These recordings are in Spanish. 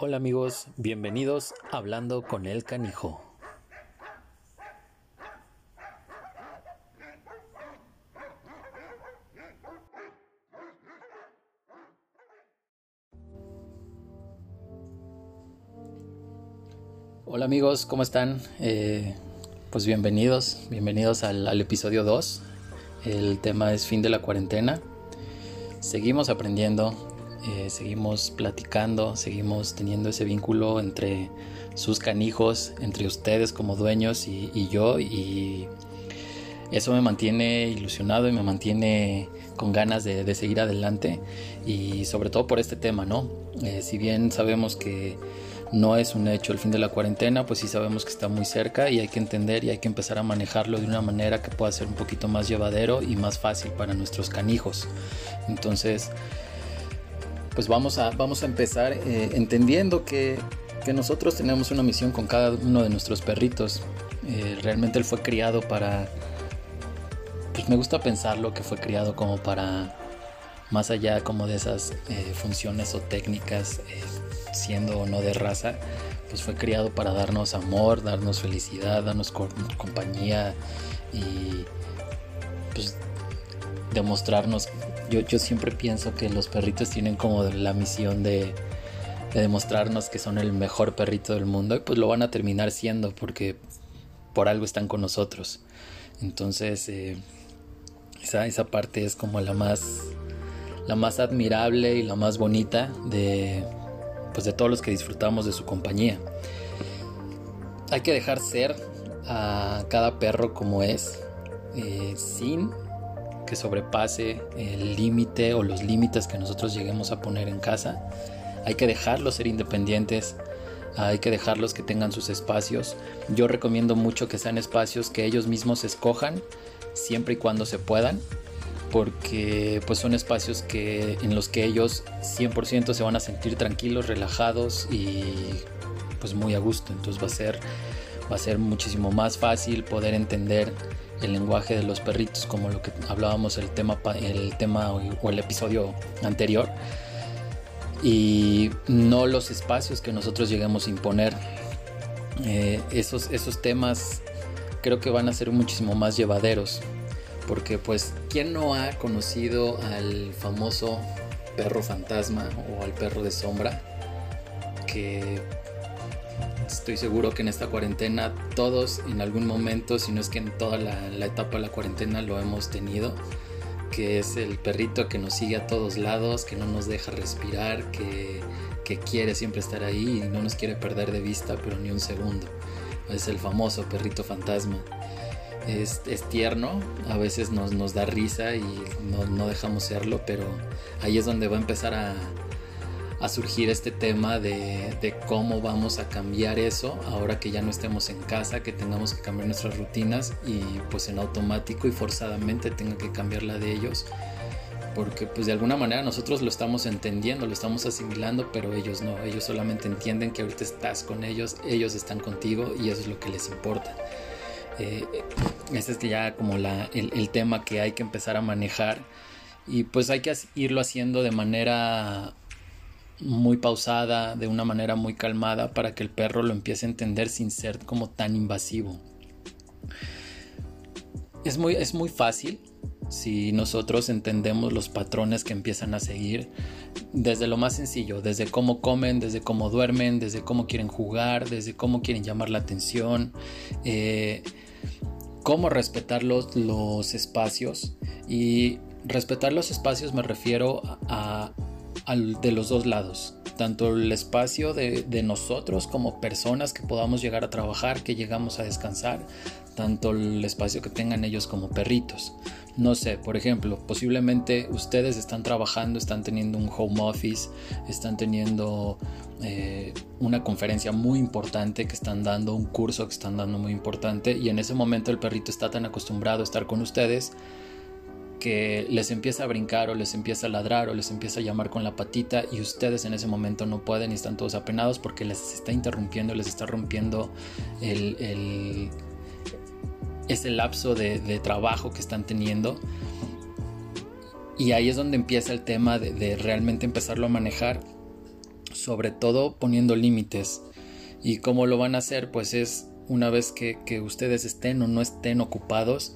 Hola amigos, bienvenidos a Hablando con el Canijo. Hola amigos, ¿cómo están? Eh, pues bienvenidos, bienvenidos al, al episodio 2. El tema es fin de la cuarentena. Seguimos aprendiendo, eh, seguimos platicando, seguimos teniendo ese vínculo entre sus canijos, entre ustedes como dueños y, yo y eso me mantiene ilusionado y me mantiene con ganas de, seguir adelante y sobre todo por este tema, ¿no? Eh, si bien sabemos que no es un hecho el fin de la cuarentena, pues sí sabemos que está muy cerca y hay que entender y hay que empezar a manejarlo de una manera que pueda ser un poquito más llevadero y más fácil para nuestros canijos. Entonces, pues vamos a, vamos a empezar eh, entendiendo que, nosotros tenemos una misión con cada uno de nuestros perritos. Eh, realmente él fue criado para, pues me gusta pensarlo que fue criado como para, más allá como de esas eh, funciones o técnicas, siendo o no de raza, pues fue criado para darnos amor, darnos felicidad, darnos compañía y pues demostrarnos yo, yo siempre pienso que los perritos tienen como la misión de, demostrarnos que son el mejor perrito del mundo y pues lo van a terminar siendo porque por algo están con nosotros. Entonces eh, esa, esa parte es como la más, la más admirable y la más bonita de, pues de todos los que disfrutamos de su compañía. Hay que dejar ser a cada perro como es, eh, sin que sobrepase el límite o los límites que nosotros lleguemos a poner en casa. Hay que dejarlos ser independientes, hay que dejarlos que tengan sus espacios. Yo recomiendo mucho que sean espacios que ellos mismos escojan siempre y cuando se puedan, porque pues son espacios que en los que ellos 100% se van a sentir tranquilos, relajados y pues muy a gusto. Entonces va a ser va a ser muchísimo más fácil poder entender el lenguaje de los perritos, como lo que hablábamos el tema, el tema o el episodio anterior, y no los espacios que nosotros lleguemos a imponer. Eh, esos, esos temas creo que van a ser muchísimo más llevaderos, porque pues, ¿quién no ha conocido al famoso perro fantasma o al perro de sombra? Que estoy seguro que en esta cuarentena todos en algún momento, si no es que en toda la, etapa de la cuarentena lo hemos tenido, que es el perrito que nos sigue a todos lados, que no nos deja respirar, que, quiere siempre estar ahí y no nos quiere perder de vista, pero ni un segundo. Es el famoso perrito fantasma. Es, tierno, a veces nos, nos da risa y no, no dejamos serlo, pero ahí es donde va a empezar a, a surgir este tema de, cómo vamos a cambiar eso ahora que ya no estemos en casa, que tengamos que cambiar nuestras rutinas y pues en automático y forzadamente tenga que cambiar la de ellos. Porque pues de alguna manera nosotros lo estamos entendiendo, lo estamos asimilando, pero ellos no, ellos solamente entienden que ahorita estás con ellos, ellos están contigo y eso es lo que les importa. Eh, este es ya como la, el, el tema que hay que empezar a manejar y pues hay que irlo haciendo de manera muy pausada, de una manera muy calmada, para que el perro lo empiece a entender sin ser como tan invasivo. Es muy, es muy fácil si nosotros entendemos los patrones que empiezan a seguir desde lo más sencillo, desde cómo comen, desde cómo duermen, desde cómo quieren jugar, desde cómo quieren llamar la atención, eh, cómo respetar los, los espacios y respetar los espacios me refiero a, de los dos lados, tanto el espacio de, nosotros como personas que podamos llegar a trabajar, que llegamos a descansar, tanto el espacio que tengan ellos como perritos. No sé, por ejemplo, posiblemente ustedes están trabajando, están teniendo un home office, están teniendo eh, una conferencia muy importante que están dando, un curso que están dando muy importante y en ese momento el perrito está tan acostumbrado a estar con ustedes que les empieza a brincar o les empieza a ladrar o les empieza a llamar con la patita y ustedes en ese momento no pueden y están todos apenados porque les está interrumpiendo, les está rompiendo el, ese lapso de, trabajo que están teniendo. Y ahí es donde empieza el tema de, realmente empezarlo a manejar sobre todo poniendo límites. ¿Y cómo lo van a hacer? Pues es una vez que, que ustedes estén o no estén ocupados,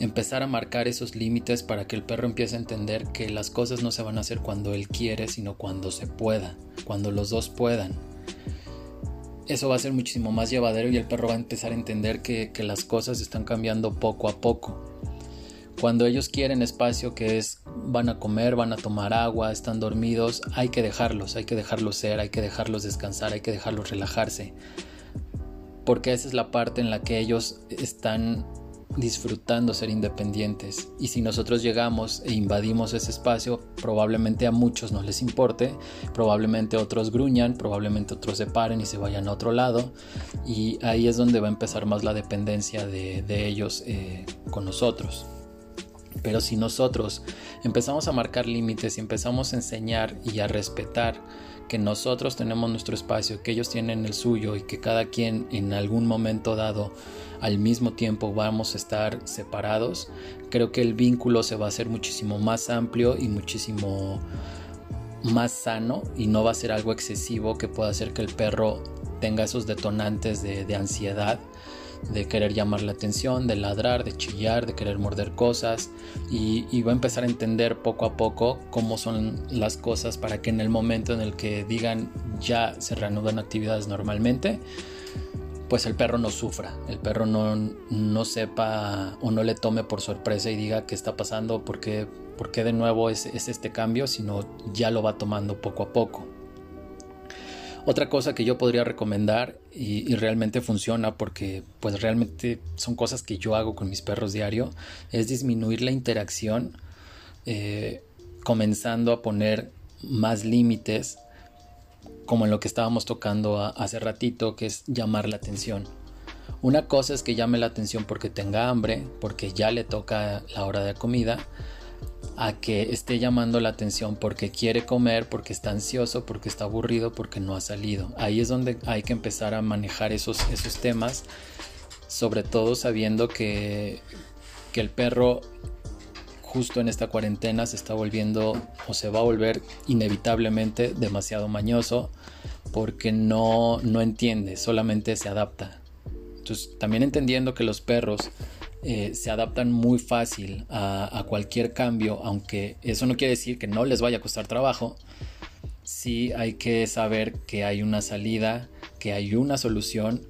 empezar a marcar esos límites para que el perro empiece a entender que las cosas no se van a hacer cuando él quiere, sino cuando se pueda, cuando los dos puedan. Eso va a ser muchísimo más llevadero y el perro va a empezar a entender que, las cosas están cambiando poco a poco. Cuando ellos quieren espacio, que es van a comer, van a tomar agua, están dormidos, hay que dejarlos, hay que dejarlos ser, hay que dejarlos descansar, hay que dejarlos relajarse. Porque esa es la parte en la que ellos están disfrutando ser independientes. Y si nosotros llegamos e invadimos ese espacio, probablemente a muchos no les importe, probablemente otros gruñan, probablemente otros se paren y se vayan a otro lado. Y ahí es donde va a empezar más la dependencia de, ellos eh, con nosotros. Pero si nosotros empezamos a marcar límites y empezamos a enseñar y a respetar que nosotros tenemos nuestro espacio, que ellos tienen el suyo y que cada quien en algún momento dado al mismo tiempo vamos a estar separados, creo que el vínculo se va a hacer muchísimo más amplio y muchísimo más sano y no va a ser algo excesivo que pueda hacer que el perro tenga esos detonantes de, de ansiedad de querer llamar la atención, de ladrar, de chillar, de querer morder cosas y, va a empezar a entender poco a poco cómo son las cosas para que en el momento en el que digan ya se reanudan actividades normalmente, pues el perro no sufra, el perro no, no sepa o no le tome por sorpresa y diga qué está pasando, por qué, de nuevo es, es este cambio, sino ya lo va tomando poco a poco. Otra cosa que yo podría recomendar y, realmente funciona porque pues realmente son cosas que yo hago con mis perros diario es disminuir la interacción eh, comenzando a poner más límites como en lo que estábamos tocando hace ratito que es llamar la atención. Una cosa es que llame la atención porque tenga hambre, porque ya le toca la hora de comida a que esté llamando la atención porque quiere comer, porque está ansioso, porque está aburrido, porque no ha salido. Ahí es donde hay que empezar a manejar esos, esos temas, sobre todo sabiendo que, que el perro justo en esta cuarentena se está volviendo o se va a volver inevitablemente demasiado mañoso porque no, no entiende, solamente se adapta. Entonces, también entendiendo que los perros eh, se adaptan muy fácil a, cualquier cambio, aunque eso no quiere decir que no les vaya a costar trabajo. Sí hay que saber que hay una salida, que hay una solución,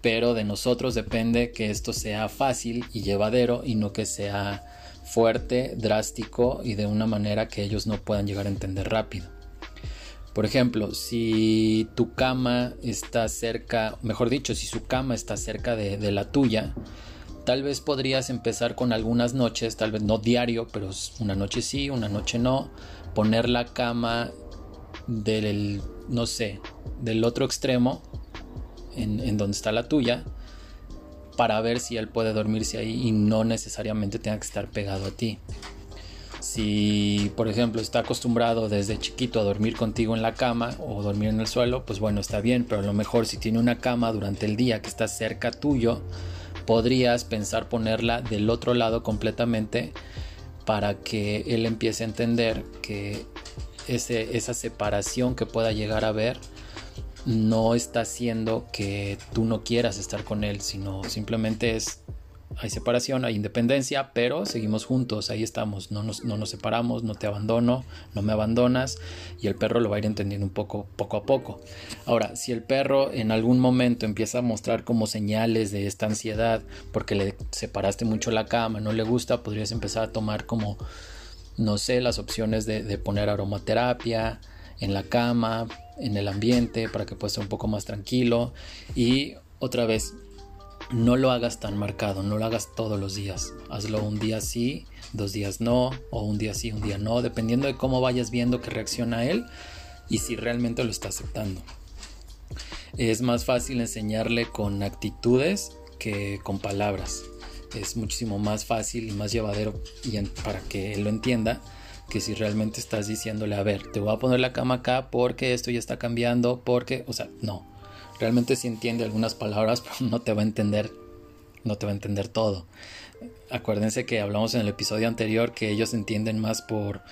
pero de nosotros depende que esto sea fácil y llevadero y no que sea fuerte, drástico y de una manera que ellos no puedan llegar a entender rápido. Por ejemplo, si tu cama está cerca, mejor dicho, si su cama está cerca de la tuya, Tal vez podrías empezar con algunas noches, tal vez no diario, pero una noche sí, una noche no. Poner la cama del, no sé, del otro extremo, en, donde está la tuya, para ver si él puede dormirse ahí y no necesariamente tenga que estar pegado a ti. Si, por ejemplo, está acostumbrado desde chiquito a dormir contigo en la cama o dormir en el suelo, pues bueno, está bien, pero a lo mejor si tiene una cama durante el día que está cerca tuyo, podrías pensar ponerla del otro lado completamente para que él empiece a entender que esa separación que pueda llegar a ver no está haciendo que tú no quieras estar con él, sino simplemente es hay separación, hay independencia, pero seguimos juntos, ahí estamos, no nos, no nos, separamos, no te abandono, no me abandonas y el perro lo va a ir entendiendo un poco, poco a poco. Ahora, si el perro en algún momento empieza a mostrar como señales de esta ansiedad porque le separaste mucho la cama, no le gusta, podrías empezar a tomar como, no sé, las opciones de, de poner aromaterapia en la cama, en el ambiente, para que pueda estar un poco más tranquilo y otra vez no lo hagas tan marcado, no lo hagas todos los días. Hazlo un día sí, dos días no, o un día sí, un día no, dependiendo de cómo vayas viendo que reacciona él y si realmente lo está aceptando. Es más fácil enseñarle con actitudes que con palabras. Es muchísimo más fácil y más llevadero para que él lo entienda que si realmente estás diciéndole, a ver, te voy a poner la cama acá porque esto ya está cambiando, porque, o sea, no, realmente sí entiende algunas palabras, pero no te va a entender, no te va a entender todo. Acuérdense que hablamos en el episodio anterior que ellos entienden más por,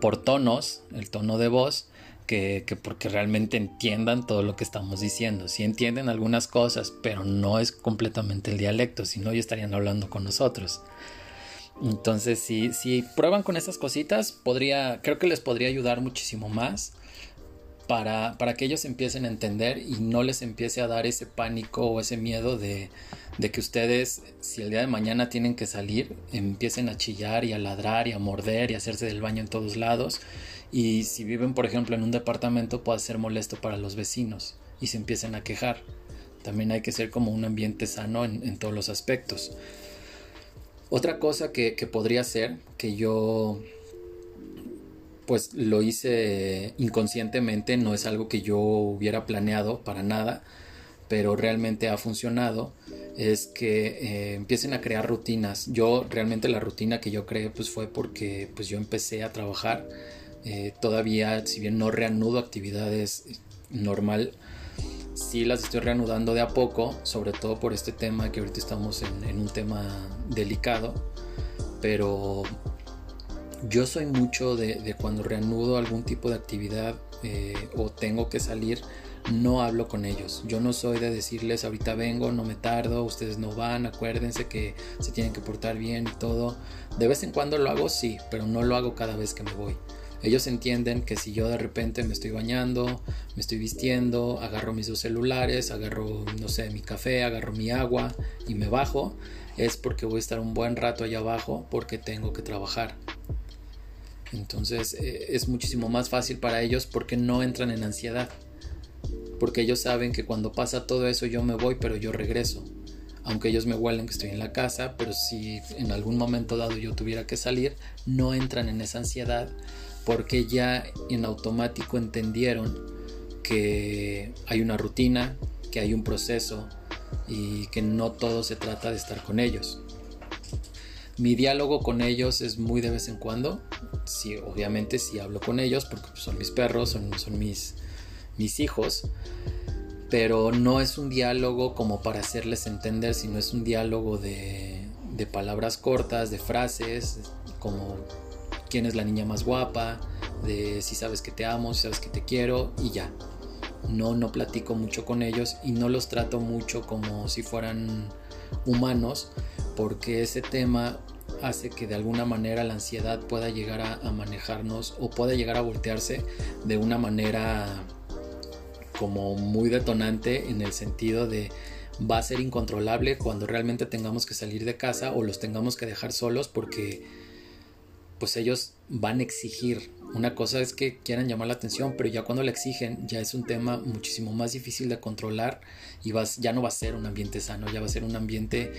por tonos, el tono de voz, que, porque realmente entiendan todo lo que estamos diciendo. Si entienden algunas cosas, pero no es completamente el dialecto, si no, ya estarían hablando con nosotros. Entonces, si, si prueban con esas cositas, podría, creo que les podría ayudar muchísimo más para, para, que ellos empiecen a entender y no les empiece a dar ese pánico o ese miedo de, de, que ustedes, si el día de mañana tienen que salir, empiecen a chillar y a ladrar y a morder y a hacerse del baño en todos lados. Y si viven, por ejemplo, en un departamento, puede ser molesto para los vecinos y se empiecen a quejar. También hay que ser como un ambiente sano en, en todos los aspectos. Otra cosa que, podría ser, que yo pues lo hice inconscientemente, no es algo que yo hubiera planeado para nada, pero realmente ha funcionado, es que eh, empiecen a crear rutinas. Yo realmente la rutina que yo creé pues fue porque pues yo empecé a trabajar, eh, todavía si bien no reanudo actividades normal, sí las estoy reanudando de a poco, sobre todo por este tema que ahorita estamos en, un tema delicado, pero yo soy mucho de, cuando reanudo algún tipo de actividad eh, o tengo que salir, no hablo con ellos. Yo no soy de decirles ahorita vengo, no me tardo, ustedes no van, acuérdense que se tienen que portar bien y todo. De vez en cuando lo hago, sí, pero no lo hago cada vez que me voy. Ellos entienden que si yo de repente me estoy bañando, me estoy vistiendo, agarro mis dos celulares, agarro, no sé, mi café, agarro mi agua y me bajo, es porque voy a estar un buen rato allá abajo porque tengo que trabajar. Entonces eh, es muchísimo más fácil para ellos porque no entran en ansiedad. Porque ellos saben que cuando pasa todo eso yo me voy pero yo regreso. Aunque ellos me huelen que estoy en la casa, pero si en algún momento dado yo tuviera que salir, no entran en esa ansiedad porque ya en automático entendieron que hay una rutina, que hay un proceso y que no todo se trata de estar con ellos. Mi diálogo con ellos es muy de vez en cuando. Sí, obviamente sí hablo con ellos porque son mis perros, son, son mis, mis hijos. Pero no es un diálogo como para hacerles entender, sino es un diálogo de, de palabras cortas, de frases, como quién es la niña más guapa, de si sabes que te amo, si sabes que te quiero y ya. No, no platico mucho con ellos y no los trato mucho como si fueran humanos porque ese tema hace que de alguna manera la ansiedad pueda llegar a, manejarnos o pueda llegar a voltearse de una manera como muy detonante en el sentido de va a ser incontrolable cuando realmente tengamos que salir de casa o los tengamos que dejar solos porque pues ellos van a exigir. Una cosa es que quieran llamar la atención, pero ya cuando la exigen ya es un tema muchísimo más difícil de controlar y vas, ya no va a ser un ambiente sano, ya va a ser un ambiente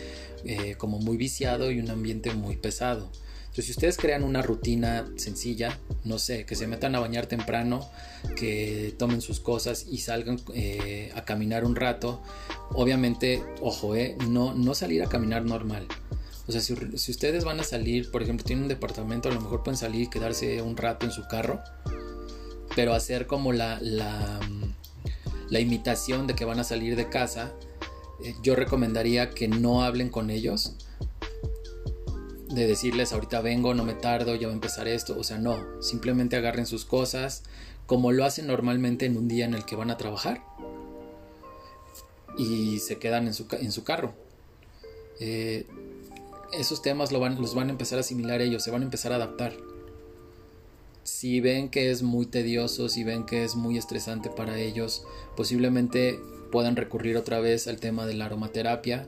eh, como muy viciado y un ambiente muy pesado. Entonces, si ustedes crean una rutina sencilla, no sé, que se metan a bañar temprano, que tomen sus cosas y salgan eh, a caminar un rato, obviamente, ojo, eh, no, no salir a caminar normal o sea, si, ustedes van a salir, por ejemplo, tienen un departamento, a lo mejor pueden salir y quedarse un rato en su carro, pero hacer como la, la, la imitación de que van a salir de casa, eh, yo recomendaría que no hablen con ellos, de decirles ahorita vengo, no me tardo, ya va a empezar esto, o sea, no, simplemente agarren sus cosas como lo hacen normalmente en un día en el que van a trabajar y se quedan en su, en su carro. Eh, esos temas los van a empezar a asimilar ellos, se van a empezar a adaptar. Si ven que es muy tedioso, si ven que es muy estresante para ellos, posiblemente puedan recurrir otra vez al tema de la aromaterapia.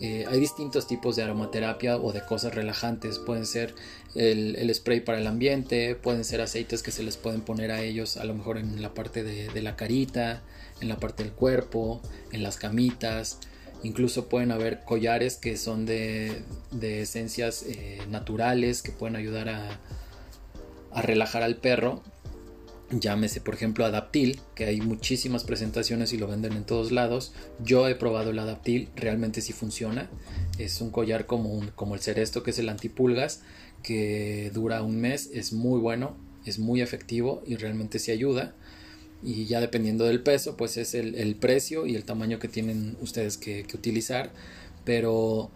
Eh, hay distintos tipos de aromaterapia o de cosas relajantes. Pueden ser el, spray para el ambiente, pueden ser aceites que se les pueden poner a ellos a lo mejor en la parte de la carita, en la parte del cuerpo, en las camitas. Incluso pueden haber collares que son de, esencias eh, naturales que pueden ayudar a, relajar al perro. Llámese, por ejemplo, Adaptil, que hay muchísimas presentaciones y lo venden en todos lados. Yo he probado el Adaptil, realmente sí funciona. Es un collar como, como el Ceresto, que es el antipulgas, que dura un mes. Es muy bueno, es muy efectivo y realmente sí ayuda y ya dependiendo del peso pues es el, precio y el tamaño que tienen ustedes que, utilizar pero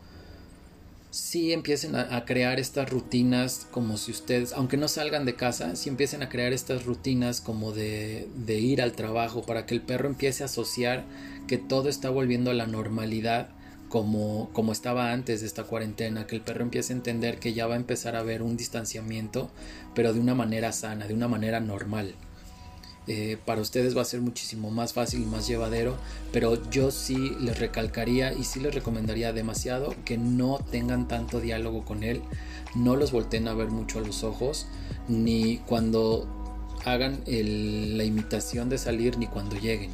sí empiecen a, crear estas rutinas como si ustedes, aunque no salgan de casa, sí empiecen a crear estas rutinas como de, de ir al trabajo para que el perro empiece a asociar que todo está volviendo a la normalidad como, como estaba antes de esta cuarentena, que el perro empiece a entender que ya va a empezar a haber un distanciamiento, pero de una manera sana, de una manera normal. Eh, para ustedes va a ser muchísimo más fácil y más llevadero, pero yo sí les recalcaría y sí les recomendaría demasiado que no tengan tanto diálogo con él, no los volteen a ver mucho a los ojos, ni cuando hagan la imitación de salir, ni cuando lleguen.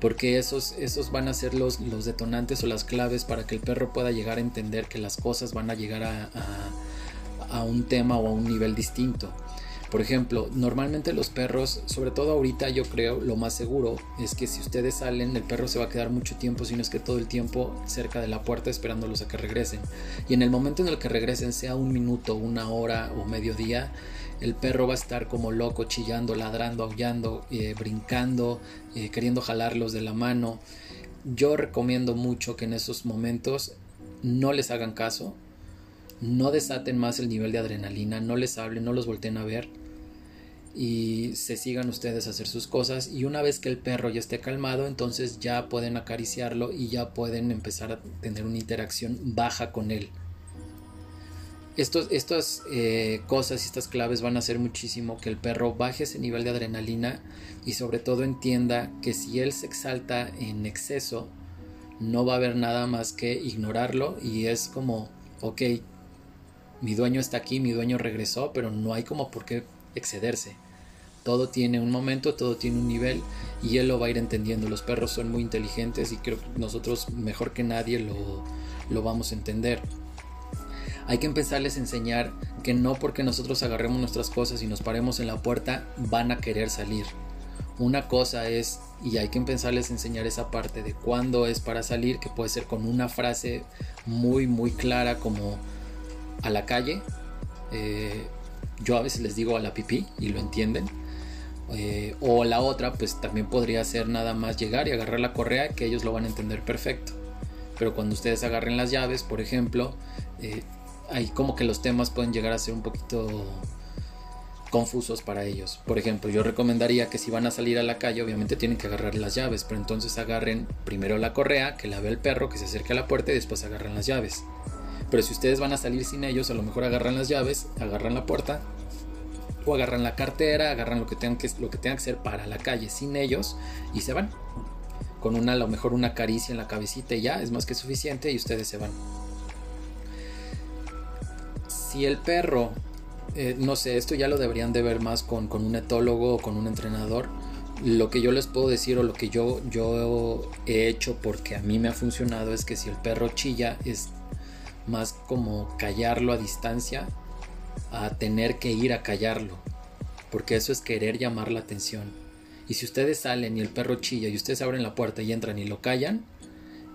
Porque esos, esos van a ser los, los detonantes o las claves para que el perro pueda llegar a entender que las cosas van a llegar a, a un tema o a un nivel distinto. Por ejemplo, normalmente los perros, sobre todo ahorita yo creo, lo más seguro es que si ustedes salen, el perro se va a quedar mucho tiempo, si no es que todo el tiempo cerca de la puerta esperándolos a que regresen. Y en el momento en el que regresen, sea un minuto, una hora o medio día, el perro va a estar como loco, chillando, ladrando, aullando, eh, brincando, eh, queriendo jalarlos de la mano. Yo recomiendo mucho que en esos momentos no les hagan caso, no desaten más el nivel de adrenalina, no les hablen, no los volteen a ver y se sigan ustedes a hacer sus cosas. Y una vez que el perro ya esté calmado entonces ya pueden acariciarlo y ya pueden empezar a tener una interacción baja con él. Estas eh, cosas y estas claves van a hacer muchísimo que el perro baje ese nivel de adrenalina y sobre todo entienda que si él se exalta en exceso no va a haber nada más que ignorarlo y es como ok mi dueño está aquí mi dueño regresó pero no hay como por qué excederse todo tiene un momento, todo tiene un nivel y él lo va a ir entendiendo. Los perros son muy inteligentes y creo que nosotros mejor que nadie lo, lo vamos a entender. Hay que empezarles a enseñar que no porque nosotros agarremos nuestras cosas y nos paremos en la puerta van a querer salir. Una cosa es, y hay que empezarles a enseñar esa parte de cuándo es para salir, que puede ser con una frase muy, muy clara como a la calle. Eh, yo a veces les digo a la pipí y lo entienden eh, o la otra, pues también podría ser nada más llegar y agarrar la correa, que ellos lo van a entender perfecto. Pero cuando ustedes agarren las llaves, por ejemplo, eh, ahí como que los temas pueden llegar a ser un poquito confusos para ellos. Por ejemplo, yo recomendaría que si van a salir a la calle, obviamente tienen que agarrar las llaves, pero entonces agarren primero la correa, que la ve el perro, que se acerque a la puerta y después agarran las llaves. Pero si ustedes van a salir sin ellos, a lo mejor agarran las llaves, agarran la puerta o agarran la cartera, agarran lo que tengan que, lo que, tengan que hacer para la calle sin ellos y se van. Con una, a lo mejor una caricia en la cabecita y ya es más que suficiente y ustedes se van. Si el perro, eh, no sé, esto ya lo deberían de ver más con, con, un etólogo o con un entrenador. Lo que yo les puedo decir o lo que yo, yo he hecho porque a mí me ha funcionado es que si el perro chilla es más como callarlo a distancia a tener que ir a callarlo, porque eso es querer llamar la atención. Y si ustedes salen y el perro chilla y ustedes abren la puerta y entran y lo callan,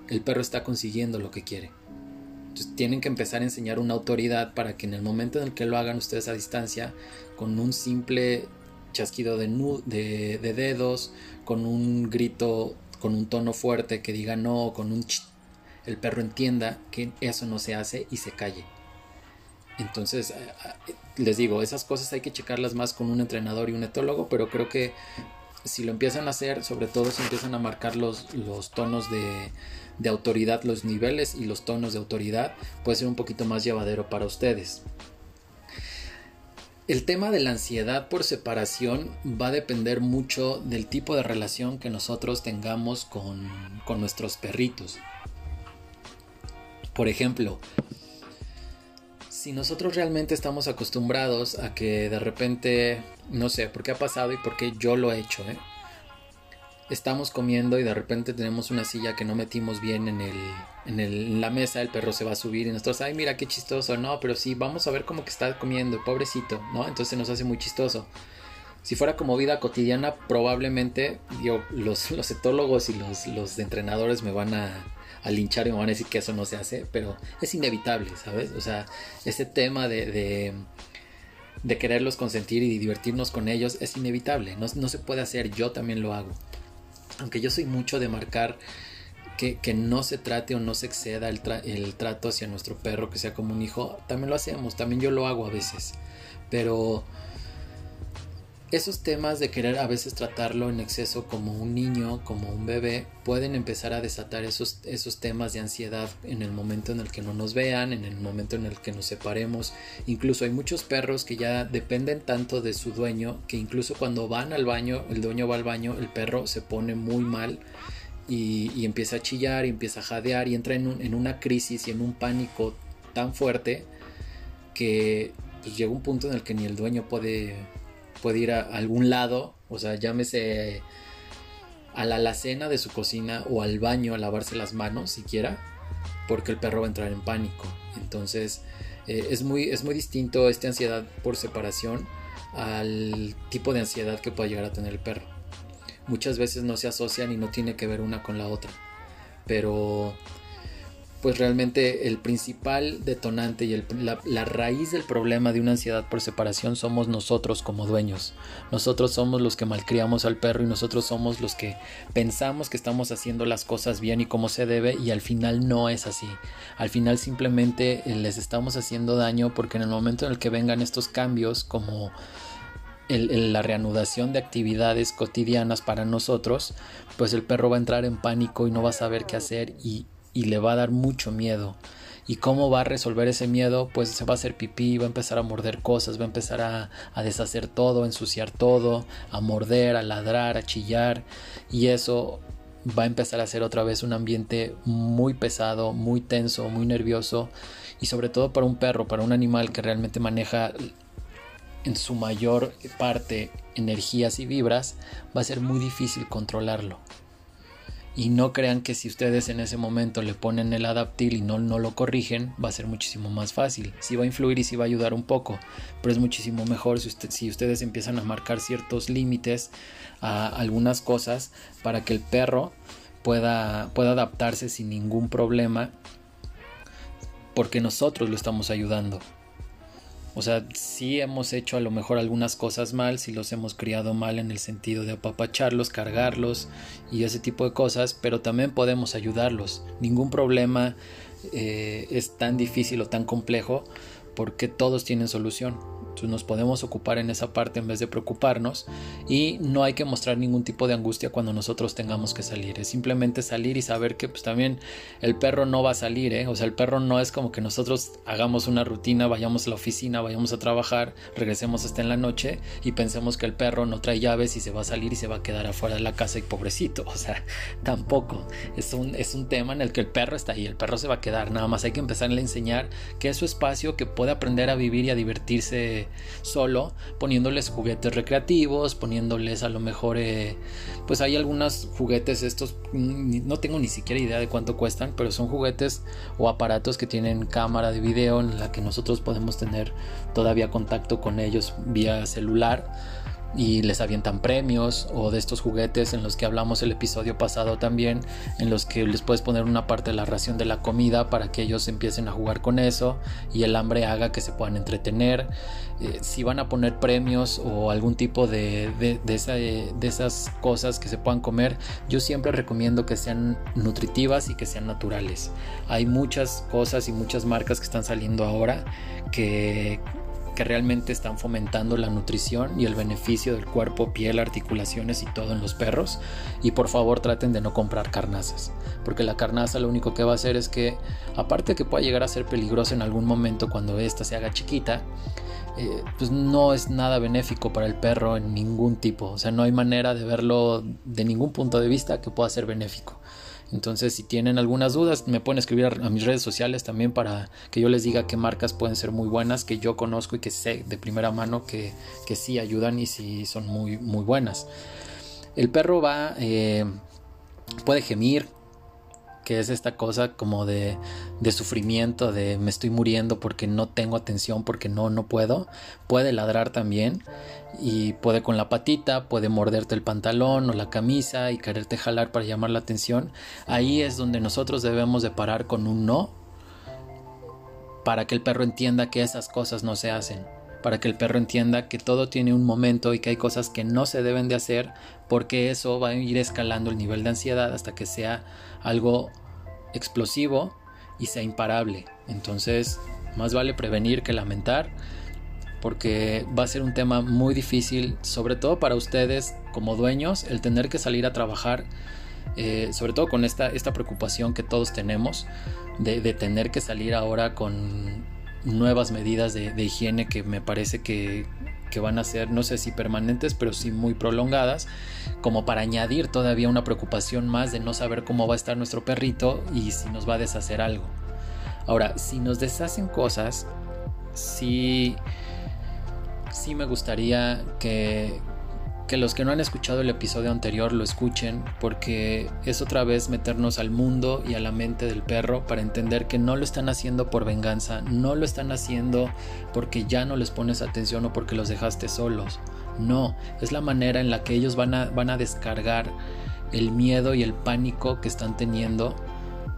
el perro está consiguiendo lo que quiere. Entonces tienen que empezar a enseñar una autoridad para que en el momento en el que lo hagan ustedes a distancia, con un simple chasquido de, de, dedos, con un grito, con un tono fuerte que diga no, con un ch, el perro entienda que eso no se hace y se calle. Entonces, eh, eh, les digo, esas cosas hay que checarlas más con un entrenador y un etólogo, pero creo que si lo empiezan a hacer, sobre todo si empiezan a marcar los, los tonos de, de autoridad, los niveles y los tonos de autoridad, puede ser un poquito más llevadero para ustedes. El tema de la ansiedad por separación va a depender mucho del tipo de relación que nosotros tengamos con, con nuestros perritos. Por ejemplo, si nosotros realmente estamos acostumbrados a que de repente, no sé por qué ha pasado y por qué yo lo he hecho, ¿eh? estamos comiendo y de repente tenemos una silla que no metimos bien en, el, en, la mesa, el perro se va a subir y nosotros, ay, mira qué chistoso, no, pero sí, vamos a ver cómo que está comiendo, pobrecito, ¿no? Entonces nos hace muy chistoso. Si fuera como vida cotidiana, probablemente los, los etólogos y los, los entrenadores me van a, a linchar y me van a decir que eso no se hace, pero es inevitable, ¿sabes? O sea, ese tema de, de, quererlos consentir y divertirnos con ellos es inevitable, no, no se puede hacer, yo también lo hago. Aunque yo soy mucho de marcar que, no se trate o no se exceda el, el trato hacia nuestro perro, que sea como un hijo, también lo hacemos, también yo lo hago a veces. Pero esos temas de querer a veces tratarlo en exceso como un niño, como un bebé, pueden empezar a desatar esos, esos temas de ansiedad en el momento en el que no nos vean, en el momento en el que nos separemos. Incluso hay muchos perros que ya dependen tanto de su dueño que incluso cuando van al baño, el dueño va al baño, el perro se pone muy mal y, empieza a chillar y empieza a jadear y entra en, en una crisis y en un pánico tan fuerte que pues, llega un punto en el que ni el dueño puede puede ir a algún lado, o sea, llámese a la alacena de su cocina o al baño a lavarse las manos siquiera, porque el perro va a entrar en pánico. Entonces, eh, es, muy, es muy distinto esta ansiedad por separación al tipo de ansiedad que puede llegar a tener el perro. Muchas veces no se asocian y no tiene que ver una con la otra, pero pues realmente el principal detonante y la, raíz del problema de una ansiedad por separación somos nosotros como dueños. Nosotros somos los que malcriamos al perro y nosotros somos los que pensamos que estamos haciendo las cosas bien y como se debe y al final no es así. Al final simplemente eh, les estamos haciendo daño porque en el momento en el que vengan estos cambios como la reanudación de actividades cotidianas para nosotros, pues el perro va a entrar en pánico y no va a saber qué hacer y y le va a dar mucho miedo. ¿Y cómo va a resolver ese miedo? Pues se va a hacer pipí, va a empezar a morder cosas, va a empezar a, deshacer todo, a ensuciar todo, a morder, a ladrar, a chillar. Y eso va a empezar a ser otra vez un ambiente muy pesado, muy tenso, muy nervioso. Y sobre todo para un perro, para un animal que realmente maneja en su mayor parte energías y vibras, va a ser muy difícil controlarlo. Y no crean que si ustedes en ese momento le ponen el adaptil y no, no lo corrigen, va a ser muchísimo más fácil. Sí va a influir y sí va a ayudar un poco, pero es muchísimo mejor si, si ustedes empiezan a marcar ciertos límites a algunas cosas para que el perro pueda, pueda adaptarse sin ningún problema, porque nosotros lo estamos ayudando. O sea, sí hemos hecho a lo mejor algunas cosas mal, si los hemos criado mal en el sentido de apapacharlos, cargarlos y ese tipo de cosas, pero también podemos ayudarlos. Ningún problema eh, es tan difícil o tan complejo porque todos tienen solución nos podemos ocupar en esa parte en vez de preocuparnos y no hay que mostrar ningún tipo de angustia cuando nosotros tengamos que salir. Es simplemente salir y saber que pues también el perro no va a salir, ¿eh? o sea, el perro no es como que nosotros hagamos una rutina, vayamos a la oficina, vayamos a trabajar, regresemos hasta en la noche y pensemos que el perro no trae llaves y se va a salir y se va a quedar afuera de la casa y pobrecito, o sea, tampoco. Es un, es un tema en el que el perro está ahí, el perro se va a quedar, nada más hay que empezarle a enseñar que es su espacio, que puede aprender a vivir y a divertirse solo, poniéndoles juguetes recreativos, poniéndoles a lo mejor, eh, pues hay algunos juguetes estos, no tengo ni siquiera idea de cuánto cuestan, pero son juguetes o aparatos que tienen cámara de video en la que nosotros podemos tener todavía contacto con ellos vía celular y les avientan premios o de estos juguetes en los que hablamos el episodio pasado también, en los que les puedes poner una parte de la ración de la comida para que ellos empiecen a jugar con eso y el hambre haga que se puedan entretener. Eh, si van a poner premios o algún tipo de, de, de esas cosas que se puedan comer, yo siempre recomiendo que sean nutritivas y que sean naturales. Hay muchas cosas y muchas marcas que están saliendo ahora que que realmente están fomentando la nutrición y el beneficio del cuerpo, piel, articulaciones y todo en los perros. Y por favor traten de no comprar carnazas, porque la carnaza lo único que va a hacer es que, aparte que pueda llegar a ser peligrosa en algún momento cuando ésta se haga chiquita, eh, pues no es nada benéfico para el perro en ningún tipo. O sea, no hay manera de verlo de ningún punto de vista que pueda ser benéfico. Entonces, si tienen algunas dudas, me pueden escribir a, mis redes sociales también para que yo les diga qué marcas pueden ser muy buenas, que yo conozco y que sé de primera mano que, que sí ayudan y sí son muy, muy buenas. El perro va, eh, puede gemir, que es esta cosa como de, de, sufrimiento, de me estoy muriendo porque no tengo atención, porque no, no puedo. Puede ladrar también y puede con la patita, puede morderte el pantalón o la camisa y quererte jalar para llamar la atención. Ahí es donde nosotros debemos de parar con un no para que el perro entienda que esas cosas no se hacen. Para que el perro entienda que todo tiene un momento y que hay cosas que no se deben de hacer porque eso va a ir escalando el nivel de ansiedad hasta que sea algo explosivo y sea imparable. Entonces, más vale prevenir que lamentar porque va a ser un tema muy difícil, sobre todo para ustedes como dueños, el tener que salir a trabajar, eh, sobre todo con esta, esta preocupación que todos tenemos de, tener que salir ahora con nuevas medidas de, higiene que me parece que, que van a ser, no sé si permanentes, pero sí muy prolongadas, como para añadir todavía una preocupación más de no saber cómo va a estar nuestro perrito y si nos va a deshacer algo. Ahora, si nos deshacen cosas, sí sí me gustaría que, que los que no han escuchado el episodio anterior lo escuchen porque es otra vez meternos al mundo y a la mente del perro para entender que no lo están haciendo por venganza, no lo están haciendo porque ya no les pones atención o porque los dejaste solos. No, es la manera en la que ellos van a, van a descargar el miedo y el pánico que están teniendo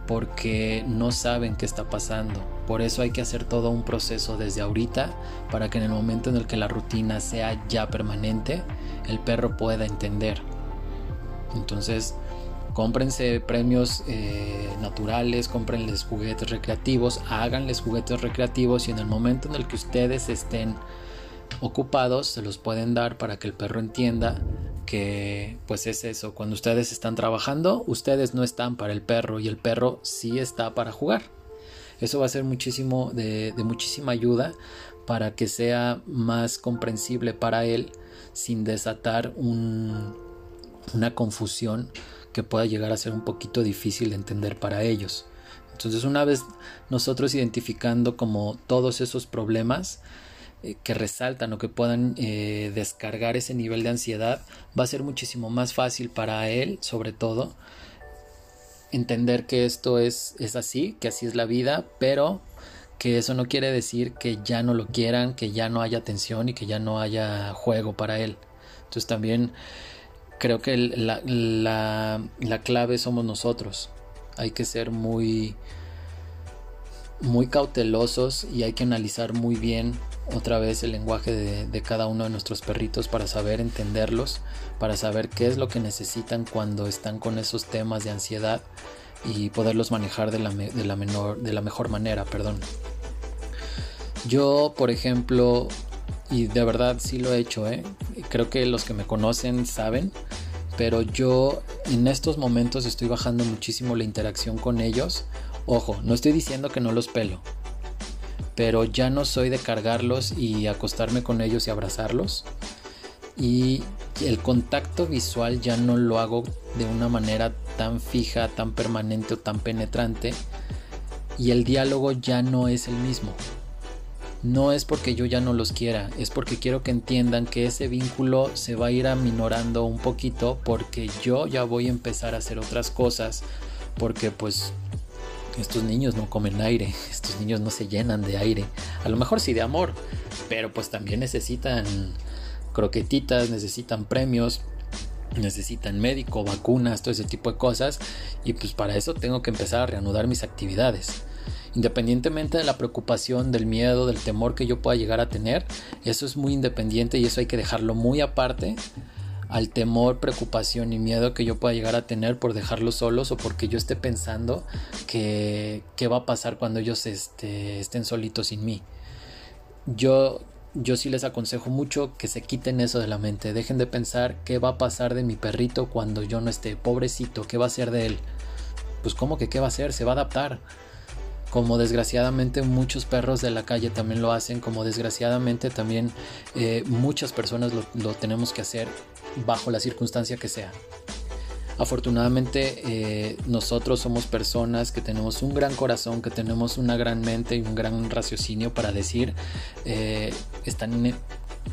porque no saben qué está pasando. Por eso hay que hacer todo un proceso desde ahorita para que en el momento en el que la rutina sea ya permanente, el perro pueda entender. Entonces, cómprense premios eh, naturales, cómprenles juguetes recreativos, háganles juguetes recreativos y en el momento en el que ustedes estén ocupados se los pueden dar para que el perro entienda que pues es eso, cuando ustedes están trabajando, ustedes no están para el perro y el perro sí está para jugar. Eso va a ser muchísimo de, muchísima ayuda para que sea más comprensible para él sin desatar una confusión que pueda llegar a ser un poquito difícil de entender para ellos. Entonces una vez nosotros identificando como todos esos problemas, eh, que resaltan o que puedan eh, descargar ese nivel de ansiedad, va a ser muchísimo más fácil para él, sobre todo, entender que esto es, es así, que así es la vida, pero que eso no quiere decir que ya no lo quieran, que ya no haya atención y que ya no haya juego para él. Entonces también creo que la, la, la clave somos nosotros. Hay que ser muy muy cautelosos y hay que analizar muy bien otra vez el lenguaje de, cada uno de nuestros perritos para saber entenderlos, para saber qué es lo que necesitan cuando están con esos temas de ansiedad y poderlos manejar de la, de la, menor, de la mejor manera. Perdón. Yo, por ejemplo, y de verdad sí lo he hecho, ¿eh? creo que los que me conocen saben, pero yo en estos momentos estoy bajando muchísimo la interacción con ellos. Ojo, no estoy diciendo que no los pelo, pero ya no soy de cargarlos y acostarme con ellos y abrazarlos. Y el contacto visual ya no lo hago de una manera tan fija, tan permanente o tan penetrante. Y el diálogo ya no es el mismo. No es porque yo ya no los quiera, es porque quiero que entiendan que ese vínculo se va a ir aminorando un poquito porque yo ya voy a empezar a hacer otras cosas, porque pues estos niños no comen aire, estos niños no se llenan de aire. A lo mejor sí de amor, pero pues también necesitan croquetitas, necesitan premios, necesitan médico, vacunas, todo ese tipo de cosas. Y pues para eso tengo que empezar a reanudar mis actividades. Independientemente de la preocupación, del miedo, del temor que yo pueda llegar a tener, eso es muy independiente y eso hay que dejarlo muy aparte al temor, preocupación y miedo que yo pueda llegar a tener por dejarlos solos o porque yo esté pensando que qué va a pasar cuando ellos este, estén solitos sin mí. Yo, yo sí les aconsejo mucho que se quiten eso de la mente, dejen de pensar qué va a pasar de mi perrito cuando yo no esté, pobrecito, qué va a ser de él. Pues como que qué va a hacer, se va a adaptar. Como desgraciadamente muchos perros de la calle también lo hacen, como desgraciadamente también eh, muchas personas lo, tenemos que hacer bajo la circunstancia que sea. Afortunadamente eh, nosotros somos personas que tenemos un gran corazón, que tenemos una gran mente y un gran raciocinio para decir, eh, están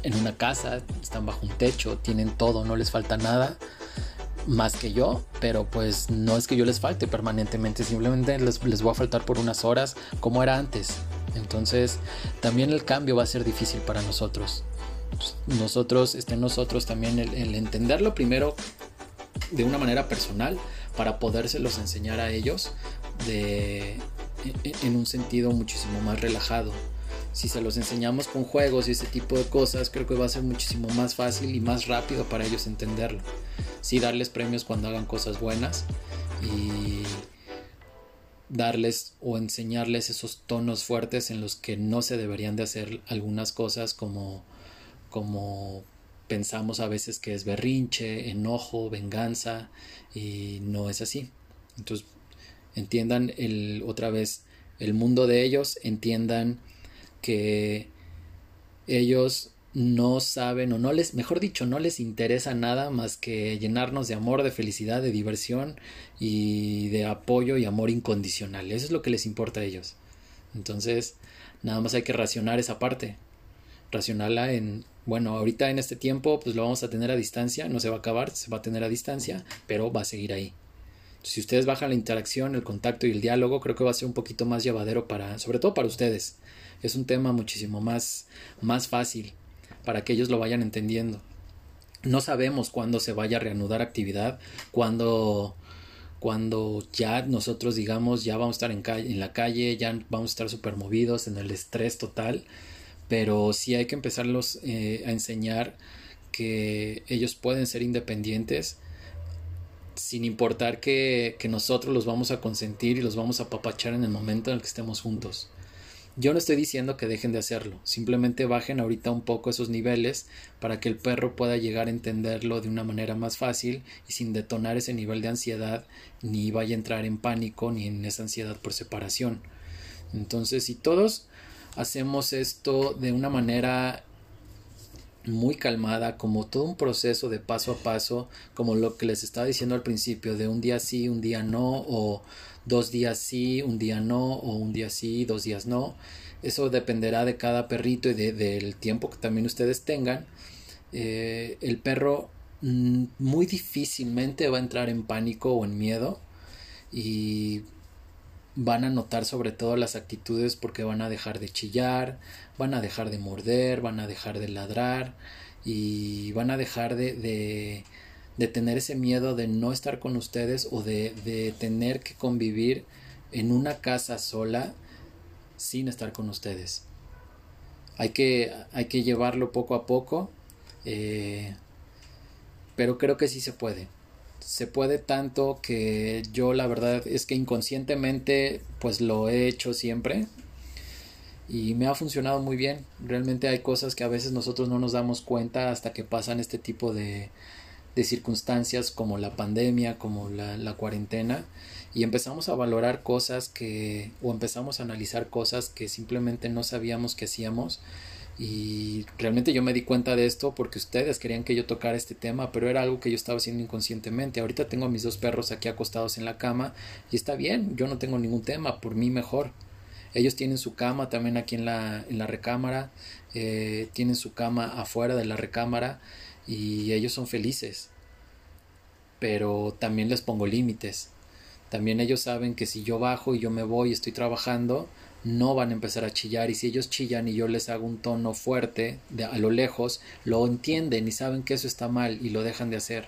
en una casa, están bajo un techo, tienen todo, no les falta nada más que yo, pero pues no es que yo les falte permanentemente, simplemente les, les voy a faltar por unas horas como era antes. Entonces también el cambio va a ser difícil para nosotros. Nosotros, está en nosotros también el, entenderlo primero de una manera personal para podérselos enseñar a ellos de, en un sentido muchísimo más relajado si se los enseñamos con juegos y ese tipo de cosas, creo que va a ser muchísimo más fácil y más rápido para ellos entenderlo. Sí, darles premios cuando hagan cosas buenas y darles o enseñarles esos tonos fuertes en los que no se deberían de hacer algunas cosas como como pensamos a veces que es berrinche, enojo, venganza y no es así. Entonces entiendan el otra vez el mundo de ellos, entiendan que ellos no saben o no les, mejor dicho, no les interesa nada más que llenarnos de amor, de felicidad, de diversión y de apoyo y amor incondicional. Eso es lo que les importa a ellos. Entonces, nada más hay que racionar esa parte. Racionarla en, bueno, ahorita en este tiempo pues lo vamos a tener a distancia, no se va a acabar, se va a tener a distancia, pero va a seguir ahí. Si ustedes bajan la interacción, el contacto y el diálogo, creo que va a ser un poquito más llevadero para, sobre todo para ustedes es un tema muchísimo más, más fácil para que ellos lo vayan entendiendo. No sabemos cuándo se vaya a reanudar actividad, cuándo, cuando ya nosotros digamos ya vamos a estar en, en la calle, ya vamos a estar súper movidos en el estrés total, pero sí hay que empezarlos eh, a enseñar que ellos pueden ser independientes sin importar que, que, nosotros los vamos a consentir y los vamos a apapachar en el momento en el que estemos juntos. Yo no estoy diciendo que dejen de hacerlo, simplemente bajen ahorita un poco esos niveles para que el perro pueda llegar a entenderlo de una manera más fácil y sin detonar ese nivel de ansiedad, ni vaya a entrar en pánico ni en esa ansiedad por separación. Entonces, si todos hacemos esto de una manera muy calmada, como todo un proceso de paso a paso, como lo que les estaba diciendo al principio, de un día sí, un día no, o dos días sí, un día no, o un día sí, dos días no. Eso dependerá de cada perrito y del tiempo que también ustedes tengan. Eh, el perro mm, muy difícilmente va a entrar en pánico o en miedo y van a notar sobre todo las actitudes porque van a dejar de chillar, van a dejar de morder, van a dejar de ladrar y van a dejar de de tener ese miedo de no estar con ustedes o de, de tener que convivir en una casa sola sin estar con ustedes. Hay que, hay que llevarlo poco a poco, eh, pero creo que sí se puede. Se puede tanto que yo la verdad es que inconscientemente pues lo he hecho siempre y me ha funcionado muy bien. Realmente hay cosas que a veces nosotros no nos damos cuenta hasta que pasan este tipo de, de circunstancias como la pandemia, como la, cuarentena, y empezamos a valorar cosas que, o empezamos a analizar cosas que simplemente no sabíamos que hacíamos. Y realmente yo me di cuenta de esto porque ustedes querían que yo tocara este tema, pero era algo que yo estaba haciendo inconscientemente. Ahorita tengo a mis dos perros aquí acostados en la cama y está bien, yo no tengo ningún tema, por mí mejor. Ellos tienen su cama también aquí en la, en la recámara, eh, tienen su cama afuera de la recámara y ellos son felices. Pero también les pongo límites. También ellos saben que si yo bajo y yo me voy y estoy trabajando, no van a empezar a chillar y si ellos chillan y yo les hago un tono fuerte de, a lo lejos, lo entienden y saben que eso está mal y lo dejan de hacer.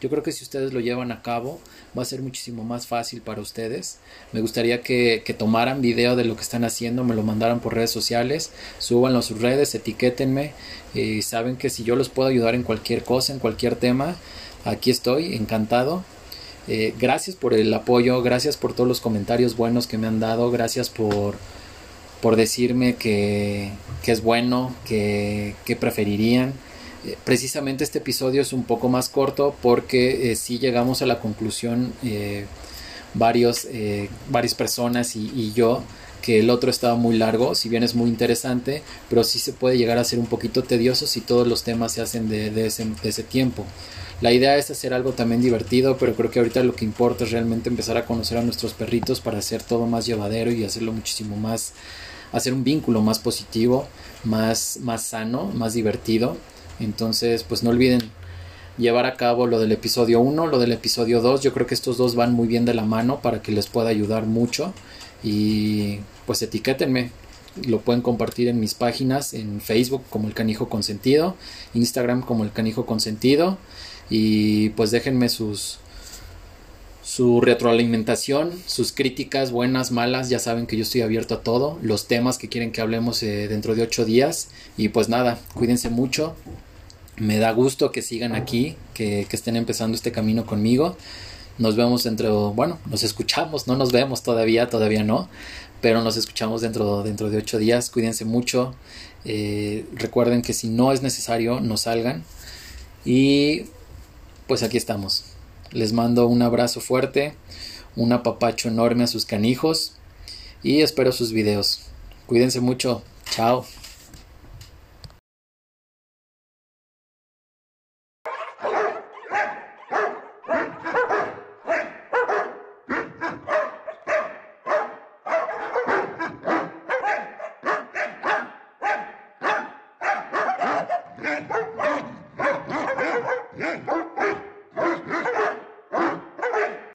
Yo creo que si ustedes lo llevan a cabo va a ser muchísimo más fácil para ustedes. Me gustaría que, tomaran video de lo que están haciendo, me lo mandaran por redes sociales, súbanlo a sus redes, etiquétenme y saben que si yo los puedo ayudar en cualquier cosa, en cualquier tema, aquí estoy, encantado. Eh, gracias por el apoyo, gracias por todos los comentarios buenos que me han dado, gracias por, por decirme que, que es bueno, que, que preferirían. Eh, precisamente este episodio es un poco más corto porque eh, si llegamos a la conclusión varios, varias personas y, yo que el otro estaba muy largo, si bien es muy interesante, pero sí se puede llegar a ser un poquito tedioso si todos los temas se hacen de, ese, de, ese, tiempo. La idea es hacer algo también divertido, pero creo que ahorita lo que importa es realmente empezar a conocer a nuestros perritos para hacer todo más llevadero y hacerlo muchísimo más, hacer un vínculo más positivo, más, más sano, más divertido entonces, pues no olviden llevar a cabo lo del episodio 1, lo del episodio 2. Yo creo que estos dos van muy bien de la mano para que les pueda ayudar mucho. Y pues etiquétenme. Lo pueden compartir en mis páginas, en Facebook como el canijo consentido, Instagram como el canijo consentido. Y pues déjenme sus, su retroalimentación, sus críticas buenas, malas, ya saben que yo estoy abierto a todo, los temas que quieren que hablemos eh, dentro de ocho días y pues nada, cuídense mucho, me da gusto que sigan aquí, que, que estén empezando este camino conmigo, nos vemos dentro, bueno, nos escuchamos, no nos vemos todavía, todavía no, pero nos escuchamos dentro, dentro de ocho días, cuídense mucho, eh, recuerden que si no es necesario, no salgan y pues aquí estamos. Les mando un abrazo fuerte, un apapacho enorme a sus canijos y espero sus videos. Cuídense mucho. Chao.